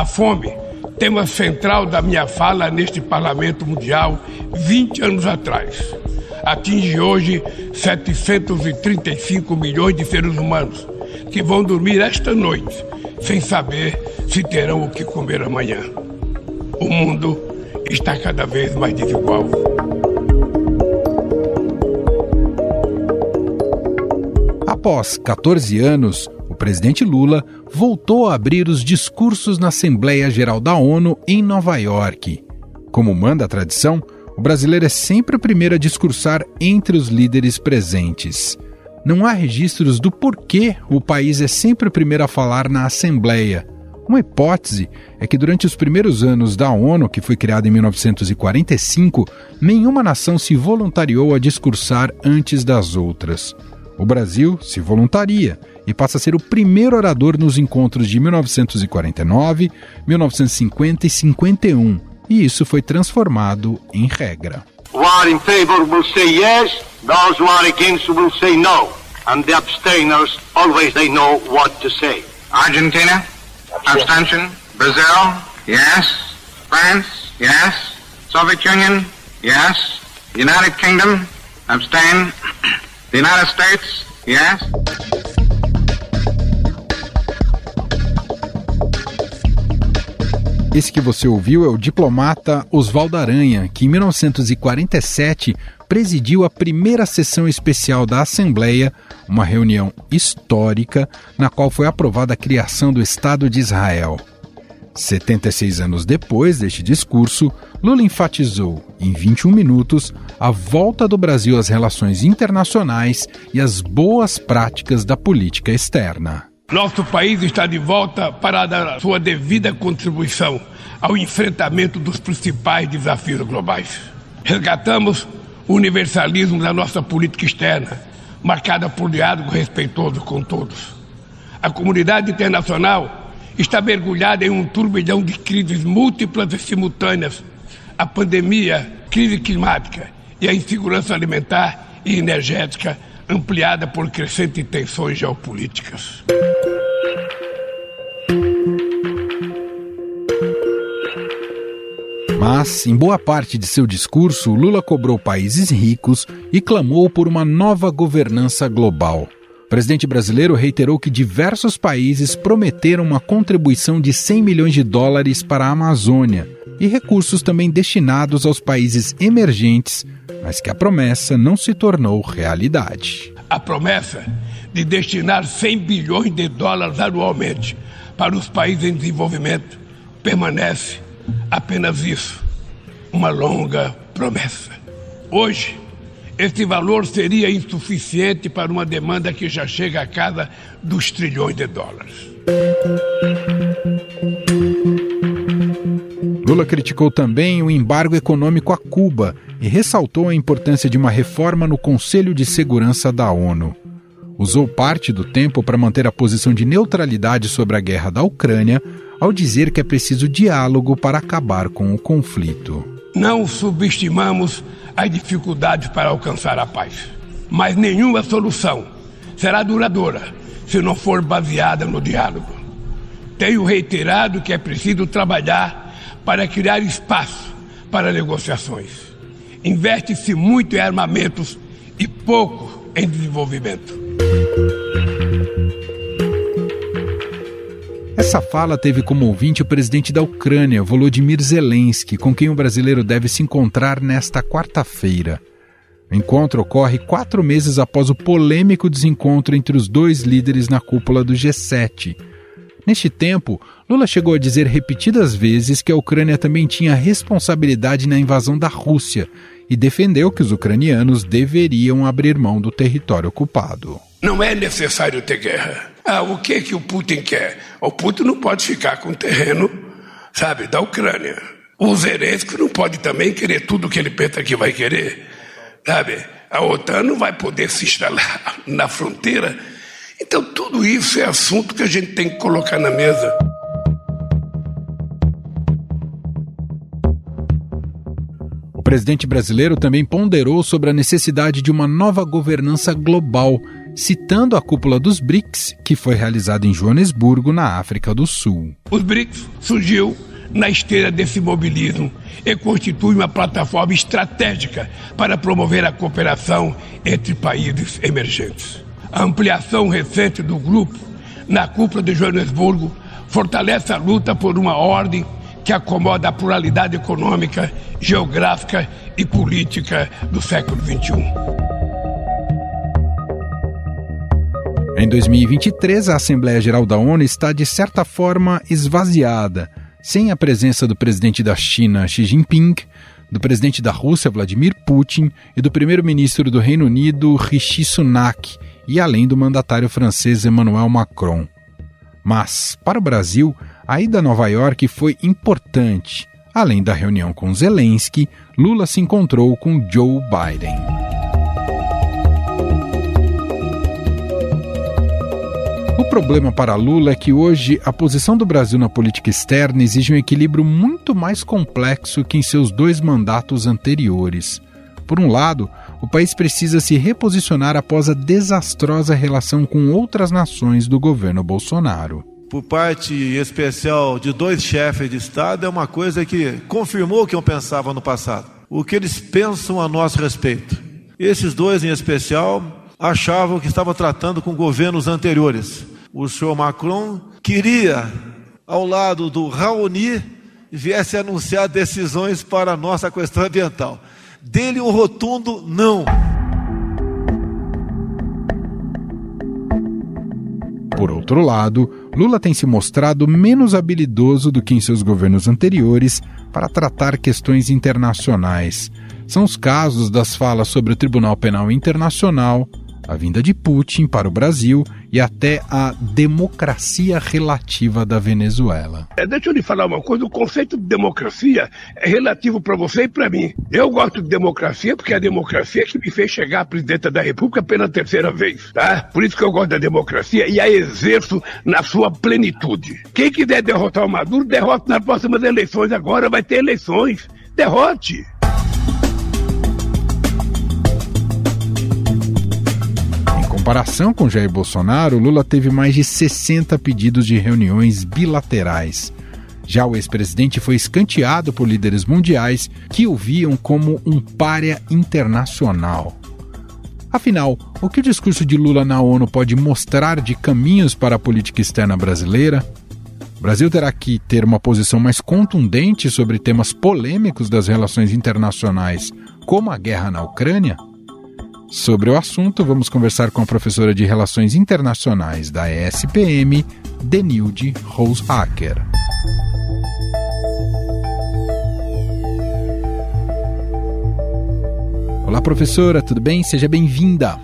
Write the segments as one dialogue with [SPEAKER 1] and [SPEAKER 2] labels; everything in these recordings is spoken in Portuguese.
[SPEAKER 1] A fome, tema central da minha fala neste Parlamento Mundial 20 anos atrás, atinge hoje 735 milhões de seres humanos que vão dormir esta noite sem saber se terão o que comer amanhã. O mundo está cada vez mais desigual.
[SPEAKER 2] Após 14 anos, presidente Lula voltou a abrir os discursos na Assembleia Geral da ONU em Nova York. Como manda a tradição, o brasileiro é sempre o primeiro a discursar entre os líderes presentes. Não há registros do porquê o país é sempre o primeiro a falar na Assembleia. Uma hipótese é que durante os primeiros anos da ONU, que foi criada em 1945, nenhuma nação se voluntariou a discursar antes das outras. O Brasil se voluntaria e passa a ser o primeiro orador nos encontros de 1949, 1950 e 51, e isso foi transformado em regra. Who are in favor will say yes, those who are against will say no, and the abstainers always they know what to say.
[SPEAKER 3] Argentina, abstention. Brazil, yes. France, yes. Soviet Union, yes. United Kingdom, abstain. The United States, yes.
[SPEAKER 2] Esse que você ouviu é o diplomata Oswaldo Aranha, que em 1947 presidiu a primeira sessão especial da Assembleia, uma reunião histórica na qual foi aprovada a criação do Estado de Israel. 76 anos depois deste discurso, Lula enfatizou, em 21 minutos, a volta do Brasil às relações internacionais e às boas práticas da política externa.
[SPEAKER 1] Nosso país está de volta para dar sua devida contribuição ao enfrentamento dos principais desafios globais. Resgatamos o universalismo da nossa política externa, marcada por diálogo respeitoso com todos. A comunidade internacional está mergulhada em um turbilhão de crises múltiplas e simultâneas. A pandemia, crise climática e a insegurança alimentar e energética ampliada por crescentes tensões geopolíticas.
[SPEAKER 2] Mas, em boa parte de seu discurso, Lula cobrou países ricos e clamou por uma nova governança global presidente brasileiro reiterou que diversos países prometeram uma contribuição de 100 milhões de dólares para a Amazônia e recursos também destinados aos países emergentes, mas que a promessa não se tornou realidade.
[SPEAKER 1] A promessa de destinar 100 bilhões de dólares anualmente para os países em desenvolvimento permanece apenas isso, uma longa promessa. Hoje, este valor seria insuficiente para uma demanda que já chega a casa dos trilhões de dólares.
[SPEAKER 2] Lula criticou também o embargo econômico a Cuba e ressaltou a importância de uma reforma no Conselho de Segurança da ONU. Usou parte do tempo para manter a posição de neutralidade sobre a guerra da Ucrânia, ao dizer que é preciso diálogo para acabar com o conflito.
[SPEAKER 1] Não subestimamos as dificuldades para alcançar a paz. Mas nenhuma solução será duradoura se não for baseada no diálogo. Tenho reiterado que é preciso trabalhar para criar espaço para negociações. Investe-se muito em armamentos e pouco em desenvolvimento.
[SPEAKER 2] Essa fala teve como ouvinte o presidente da Ucrânia, Volodymyr Zelensky, com quem o brasileiro deve se encontrar nesta quarta-feira. O encontro ocorre quatro meses após o polêmico desencontro entre os dois líderes na cúpula do G7. Neste tempo, Lula chegou a dizer repetidas vezes que a Ucrânia também tinha responsabilidade na invasão da Rússia e defendeu que os ucranianos deveriam abrir mão do território ocupado.
[SPEAKER 1] Não é necessário ter guerra. Ah, o que que o Putin quer? O Putin não pode ficar com o terreno, sabe, da Ucrânia. O Zelensky não pode também querer tudo que ele pensa que vai querer, sabe? A OTAN não vai poder se instalar na fronteira. Então, tudo isso é assunto que a gente tem que colocar na mesa.
[SPEAKER 2] O presidente brasileiro também ponderou sobre a necessidade de uma nova governança global citando a cúpula dos BRICS, que foi realizada em Joanesburgo, na África do Sul.
[SPEAKER 1] Os BRICS surgiu na esteira desse mobilismo e constitui uma plataforma estratégica para promover a cooperação entre países emergentes. A ampliação recente do grupo na cúpula de Joanesburgo fortalece a luta por uma ordem que acomoda a pluralidade econômica, geográfica e política do século XXI.
[SPEAKER 2] Em 2023, a Assembleia Geral da ONU está, de certa forma, esvaziada, sem a presença do presidente da China, Xi Jinping, do presidente da Rússia, Vladimir Putin, e do primeiro-ministro do Reino Unido, Rishi Sunak, e além do mandatário francês Emmanuel Macron. Mas, para o Brasil, a ida a Nova York foi importante. Além da reunião com Zelensky, Lula se encontrou com Joe Biden. Problema para Lula é que hoje a posição do Brasil na política externa exige um equilíbrio muito mais complexo que em seus dois mandatos anteriores. Por um lado, o país precisa se reposicionar após a desastrosa relação com outras nações do governo Bolsonaro
[SPEAKER 4] por parte especial de dois chefes de Estado é uma coisa que confirmou o que eu pensava no passado. O que eles pensam a nosso respeito. Esses dois, em especial, achavam que estavam tratando com governos anteriores. O senhor Macron queria, ao lado do Raoni, viesse anunciar decisões para a nossa questão ambiental. Dele um rotundo não.
[SPEAKER 2] Por outro lado, Lula tem se mostrado menos habilidoso do que em seus governos anteriores para tratar questões internacionais. São os casos das falas sobre o Tribunal Penal Internacional, a vinda de Putin para o Brasil e até a democracia relativa da Venezuela.
[SPEAKER 1] É, deixa eu lhe falar uma coisa: o conceito de democracia é relativo para você e para mim. Eu gosto de democracia porque é a democracia que me fez chegar à presidenta da República pela terceira vez, tá? Por isso que eu gosto da democracia e a exerço na sua plenitude. Quem quiser derrotar o Maduro, derrota nas próximas eleições. Agora vai ter eleições. Derrote!
[SPEAKER 2] Comparação com Jair Bolsonaro, Lula teve mais de 60 pedidos de reuniões bilaterais. Já o ex-presidente foi escanteado por líderes mundiais que o viam como um párea internacional. Afinal, o que o discurso de Lula na ONU pode mostrar de caminhos para a política externa brasileira? O Brasil terá que ter uma posição mais contundente sobre temas polêmicos das relações internacionais, como a guerra na Ucrânia? Sobre o assunto, vamos conversar com a professora de Relações Internacionais da ESPM, Denilde Rosehacker. Olá, professora, tudo bem? Seja bem-vinda.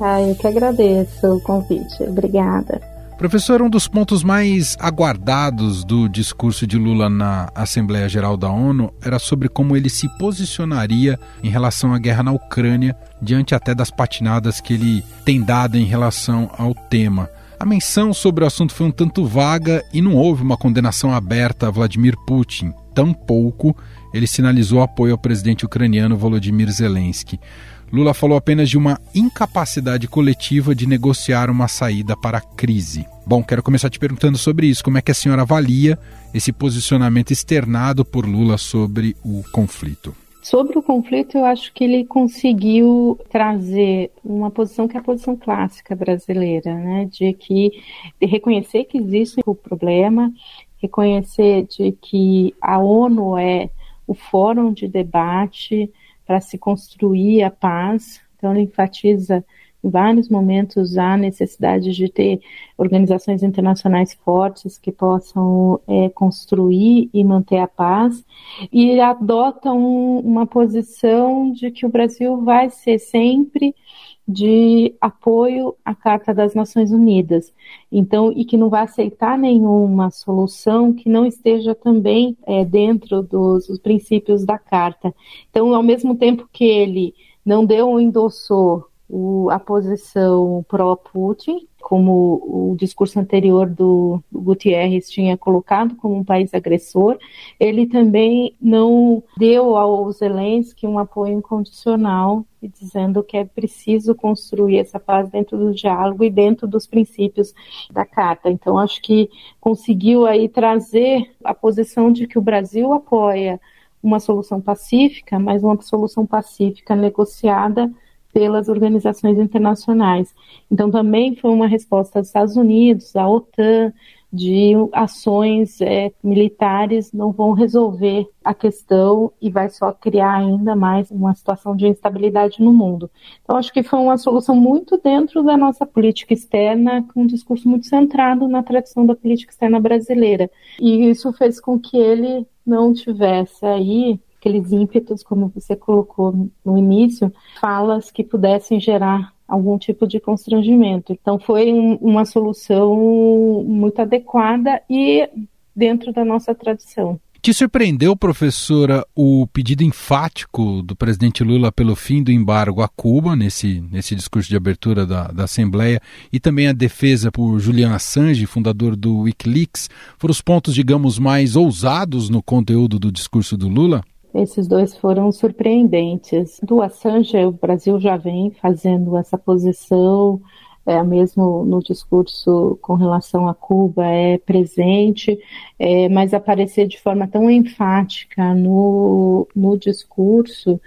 [SPEAKER 5] Ah, eu que agradeço o convite. Obrigada.
[SPEAKER 2] Professor, um dos pontos mais aguardados do discurso de Lula na Assembleia Geral da ONU era sobre como ele se posicionaria em relação à guerra na Ucrânia, diante até das patinadas que ele tem dado em relação ao tema. A menção sobre o assunto foi um tanto vaga e não houve uma condenação aberta a Vladimir Putin. Tampouco ele sinalizou apoio ao presidente ucraniano Volodymyr Zelensky. Lula falou apenas de uma incapacidade coletiva de negociar uma saída para a crise. Bom, quero começar te perguntando sobre isso. Como é que a senhora avalia esse posicionamento externado por Lula sobre o conflito?
[SPEAKER 5] Sobre o conflito, eu acho que ele conseguiu trazer uma posição que é a posição clássica brasileira, né? De que de reconhecer que existe o problema, reconhecer de que a ONU é o fórum de debate, para se construir a paz. Então, ele enfatiza em vários momentos a necessidade de ter organizações internacionais fortes que possam é, construir e manter a paz, e adota um, uma posição de que o Brasil vai ser sempre de apoio à Carta das Nações Unidas. Então, e que não vai aceitar nenhuma solução que não esteja também é, dentro dos, dos, princípios da Carta. Então, ao mesmo tempo que ele não deu um endossou o, a posição pró-Putin, como o discurso anterior do, Gutierrez tinha colocado como um país agressor, ele também não deu ao Zelensky um apoio incondicional, dizendo que é preciso construir essa paz dentro do diálogo e dentro dos princípios da carta. Então, acho que conseguiu aí trazer a posição de que o Brasil apoia uma solução pacífica, mas uma solução pacífica negociada pelas organizações internacionais. Então, também foi uma resposta dos Estados Unidos, da OTAN, de ações é, militares não vão resolver a questão e vai só criar ainda mais uma situação de instabilidade no mundo. Então, acho que foi uma solução muito dentro da nossa política externa, com um discurso muito centrado na tradição da política externa brasileira. E isso fez com que ele não tivesse aí aqueles ímpetos, como você colocou no início, falas que pudessem gerar algum tipo de constrangimento. Então, foi um, uma solução muito adequada e dentro da nossa tradição.
[SPEAKER 2] Te surpreendeu, professora, o pedido enfático do presidente Lula pelo fim do embargo a Cuba, nesse, nesse discurso de abertura da, da Assembleia, e também a defesa por Julian Assange, fundador do Wikileaks? Foram os pontos, digamos, mais ousados no conteúdo do discurso do Lula?
[SPEAKER 5] Esses dois foram surpreendentes. Do Assange, o Brasil já vem fazendo essa posição, é, mesmo no discurso com relação a Cuba, é presente, é, mas aparecer de forma tão enfática no, no discurso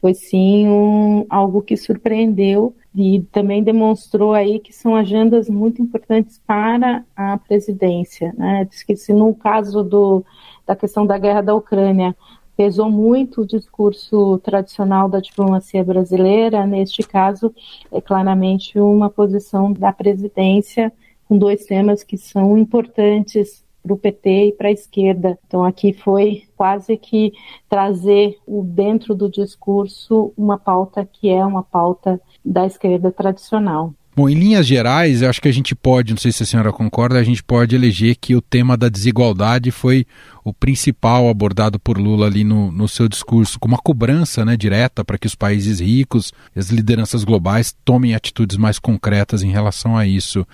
[SPEAKER 5] foi sim um, algo que surpreendeu e também demonstrou aí que são agendas muito importantes para a presidência. Né? Diz que se no caso do, da questão da guerra da Ucrânia pesou muito o discurso tradicional da diplomacia brasileira, neste caso, é claramente uma posição da presidência com dois temas que são importantes para o PT e para a esquerda. Então aqui foi quase que trazer o dentro do discurso uma pauta que é uma pauta da esquerda tradicional.
[SPEAKER 2] Bom, em linhas gerais, eu acho que a gente pode, não sei se a senhora concorda, a gente pode eleger que o tema da desigualdade foi o principal abordado por Lula ali no, no seu discurso, com uma cobrança né, direta para que os países ricos, as lideranças globais, tomem atitudes mais concretas em relação a isso.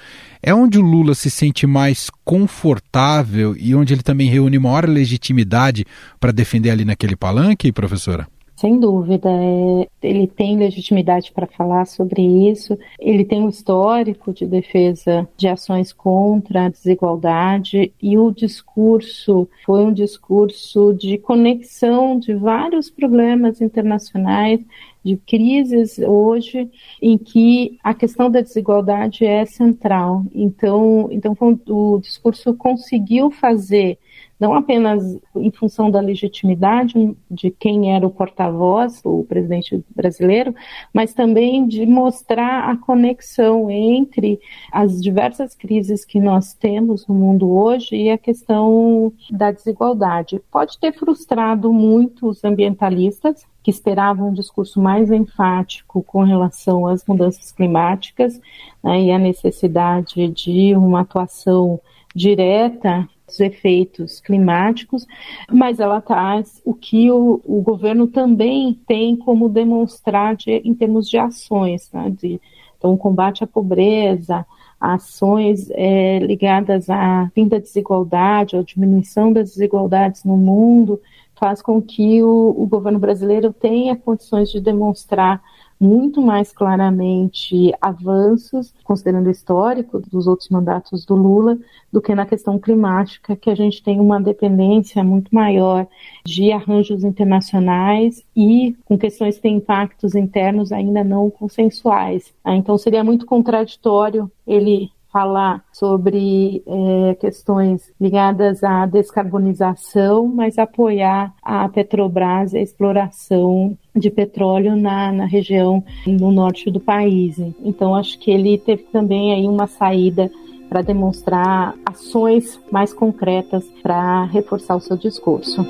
[SPEAKER 2] É onde o Lula se sente mais confortável e onde ele também reúne maior legitimidade para defender ali naquele palanque, professora?
[SPEAKER 5] Sem dúvida, é, ele tem legitimidade para falar sobre isso, ele tem um histórico de defesa de ações contra a desigualdade e o discurso foi um discurso de conexão de vários problemas internacionais, de crises hoje em que a questão da desigualdade é central. Então, então o discurso conseguiu fazer não apenas em função da legitimidade de quem era o porta-voz, o presidente brasileiro, mas também de mostrar a conexão entre as diversas crises que nós temos no mundo hoje e a questão da desigualdade. Pode ter frustrado muito os ambientalistas, que esperavam um discurso mais enfático com relação às mudanças climáticas né, e a necessidade de uma atuação direta dos efeitos climáticos, mas ela traz o que o, o governo também tem como demonstrar de, em termos de ações, né, de, então, combate à pobreza, ações é, ligadas à fim da desigualdade, ou diminuição das desigualdades no mundo, faz com que o, o governo brasileiro tenha condições de demonstrar muito mais claramente avanços, considerando o histórico dos outros mandatos do Lula, do que na questão climática, que a gente tem uma dependência muito maior de arranjos internacionais e com questões que têm impactos internos ainda não consensuais. Ah, então seria muito contraditório ele falar sobre é, questões ligadas à descarbonização, mas apoiar a Petrobras e a exploração de petróleo na, na região no norte do país. Então, acho que ele teve também aí uma saída para demonstrar ações mais concretas para reforçar o seu discurso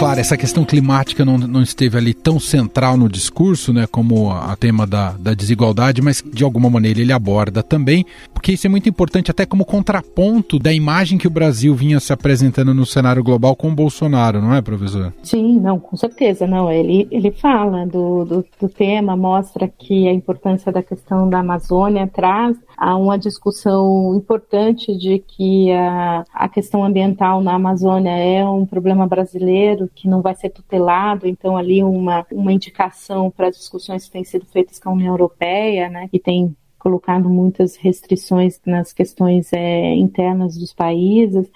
[SPEAKER 2] claro, essa questão climática não, não esteve ali tão central no discurso, né, como a, tema da, da desigualdade, mas de alguma maneira ele aborda também, porque isso é muito importante até como contraponto da imagem que o Brasil vinha se apresentando no cenário global com o Bolsonaro, não é, professor?
[SPEAKER 5] Sim, não, com certeza, não. Ele, ele fala do, do, do tema, mostra que a importância da questão da Amazônia traz a uma discussão importante de que a, a questão ambiental na Amazônia é um problema brasileiro que não vai ser tutelado, então ali uma, uma indicação para as discussões que têm sido feitas com a União Europeia, né, que tem colocado muitas restrições nas questões é, internas dos países.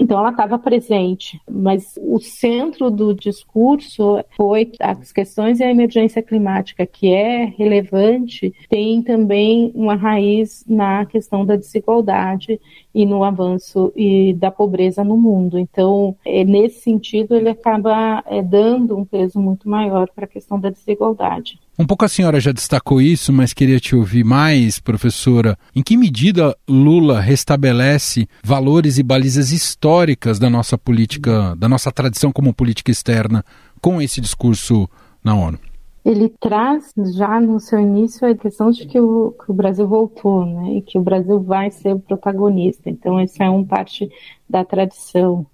[SPEAKER 5] Então, ela estava presente, mas o centro do discurso foi as questões e a emergência climática, que é relevante, tem também uma raiz na questão da desigualdade e no avanço e da pobreza no mundo. Então, é, nesse sentido, ele acaba é, dando um peso muito maior para a questão da desigualdade.
[SPEAKER 2] Um pouco a senhora já destacou isso, mas queria te ouvir mais, professora. Em que medida Lula restabelece valores e balizas históricas da nossa política, da nossa tradição como política externa, com esse discurso na ONU?
[SPEAKER 5] Ele traz já no seu início a questão de que o, que o Brasil voltou, né, e que o Brasil vai ser o protagonista. Então, essa é uma parte da tradição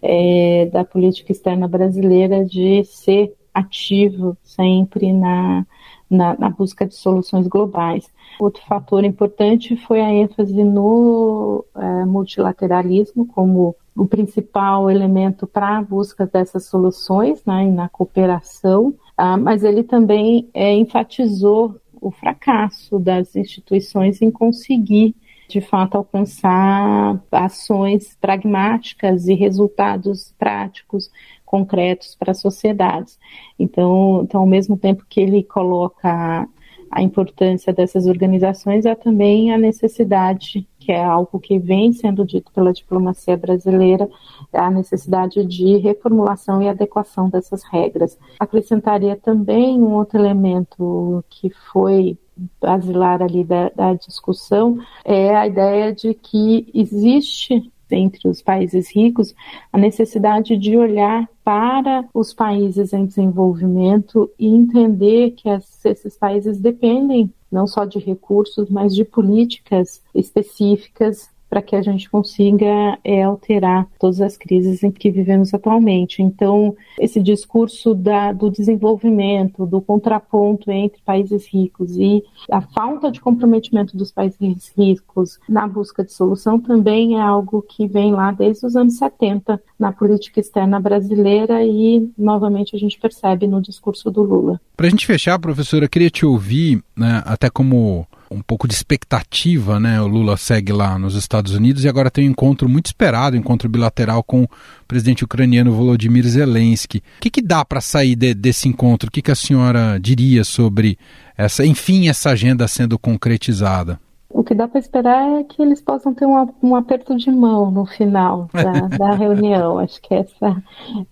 [SPEAKER 5] é, da política externa brasileira de ser ativo sempre na, na, na, busca de soluções globais. Outro fator importante foi a ênfase no é, multilateralismo como o principal elemento para a busca dessas soluções né, e na cooperação, ah, mas ele também é, enfatizou o fracasso das instituições em conseguir de fato alcançar ações pragmáticas e resultados práticos concretos para as sociedades. Então, então, ao mesmo tempo que ele coloca a importância dessas organizações, há também a necessidade, que é algo que vem sendo dito pela diplomacia brasileira, a necessidade de reformulação e adequação dessas regras. Acrescentaria também um outro elemento que foi basilar ali da, da discussão, é a ideia de que existe entre os países ricos a necessidade de olhar para os países em desenvolvimento e entender que esses países dependem não só de recursos, mas de políticas específicas para que a gente consiga é, alterar todas as crises em que vivemos atualmente. Então, esse discurso da, do desenvolvimento, do contraponto entre países ricos e a falta de comprometimento dos países ricos na busca de solução também é algo que vem lá desde os anos 70 na política externa brasileira e, novamente, a gente percebe no discurso do Lula.
[SPEAKER 2] Para a gente fechar, professora, queria te ouvir, né, até como um pouco de expectativa, né? O Lula segue lá nos Estados Unidos e agora tem um encontro muito esperado, um encontro bilateral com o presidente ucraniano Volodymyr Zelensky. O que, que dá para sair de, desse encontro? O que, que a senhora diria sobre essa, enfim, essa agenda sendo concretizada?
[SPEAKER 5] O que dá para esperar é que eles possam ter um, um aperto de mão no final da, da reunião. Acho que essa,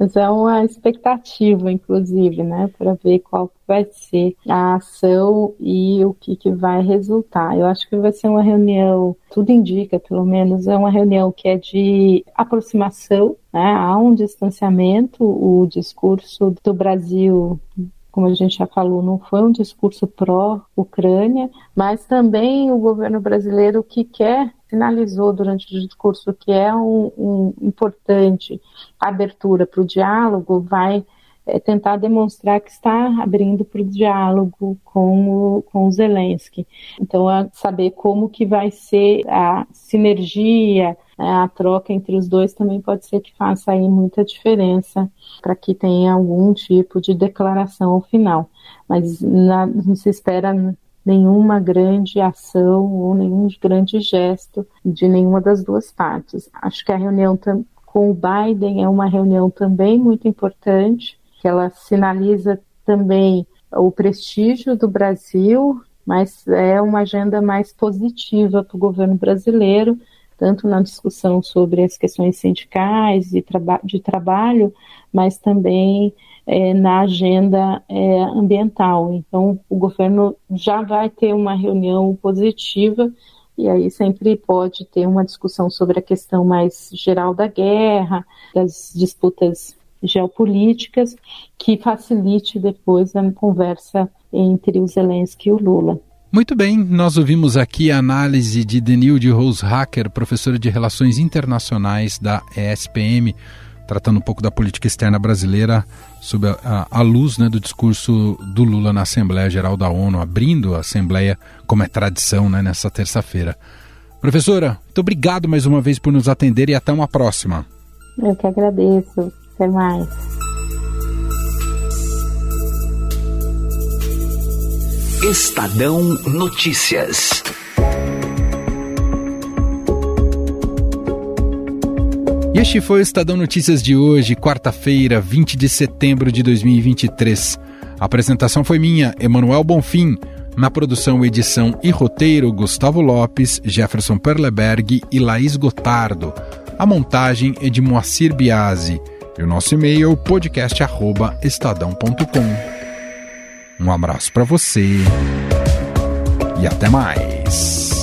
[SPEAKER 5] essa, é uma expectativa, inclusive, né, para ver qual vai ser a ação e o que, que vai resultar. Eu acho que vai ser uma reunião, tudo indica, pelo menos, é uma reunião que é de aproximação, né, há um distanciamento. O discurso do Brasil como a gente já falou, não foi um discurso pró-Ucrânia, mas também o governo brasileiro que quer sinalizou durante o discurso que é um, um importante abertura para o diálogo, vai é, tentar demonstrar que está abrindo para o diálogo com o, com o Zelensky. Então, é saber como que vai ser a sinergia, né, a troca entre os dois também pode ser que faça aí muita diferença para que tenha algum tipo de declaração ao final. Mas na, não se espera nenhuma grande ação ou nenhum grande gesto de nenhuma das duas partes. Acho que a reunião com o Biden é uma reunião também muito importante, que ela sinaliza também o prestígio do Brasil, mas é uma agenda mais positiva para o governo brasileiro, tanto na discussão sobre as questões sindicais e traba de trabalho, mas também é, na agenda é, ambiental. Então, o governo já vai ter uma reunião positiva e aí sempre pode ter uma discussão sobre a questão mais geral da guerra, das disputas geopolíticas que facilite depois a conversa entre o Zelensky e o Lula.
[SPEAKER 2] Muito bem, nós ouvimos aqui a análise de Denilde Rose-Hacker, professora de Relações Internacionais da ESPM, tratando um pouco da política externa brasileira sob a, a, a luz né, do discurso do Lula na Assembleia Geral da ONU, abrindo a Assembleia, como é tradição, né, nessa terça-feira. Professora, muito obrigado mais uma vez por nos atender e até uma próxima.
[SPEAKER 5] Eu que agradeço. Até mais.
[SPEAKER 6] Estadão Notícias.
[SPEAKER 2] E este foi o Estadão Notícias de hoje, quarta-feira, 20 de setembro de 2023. A apresentação foi minha, Emanuel Bonfim. Na produção, edição e roteiro, Gustavo Lopes, Jefferson Perleberg e Laís Gotardo. A montagem é de Moacir Biasi. E o nosso e-mail podcast@estadão.com. Um abraço para você e até mais.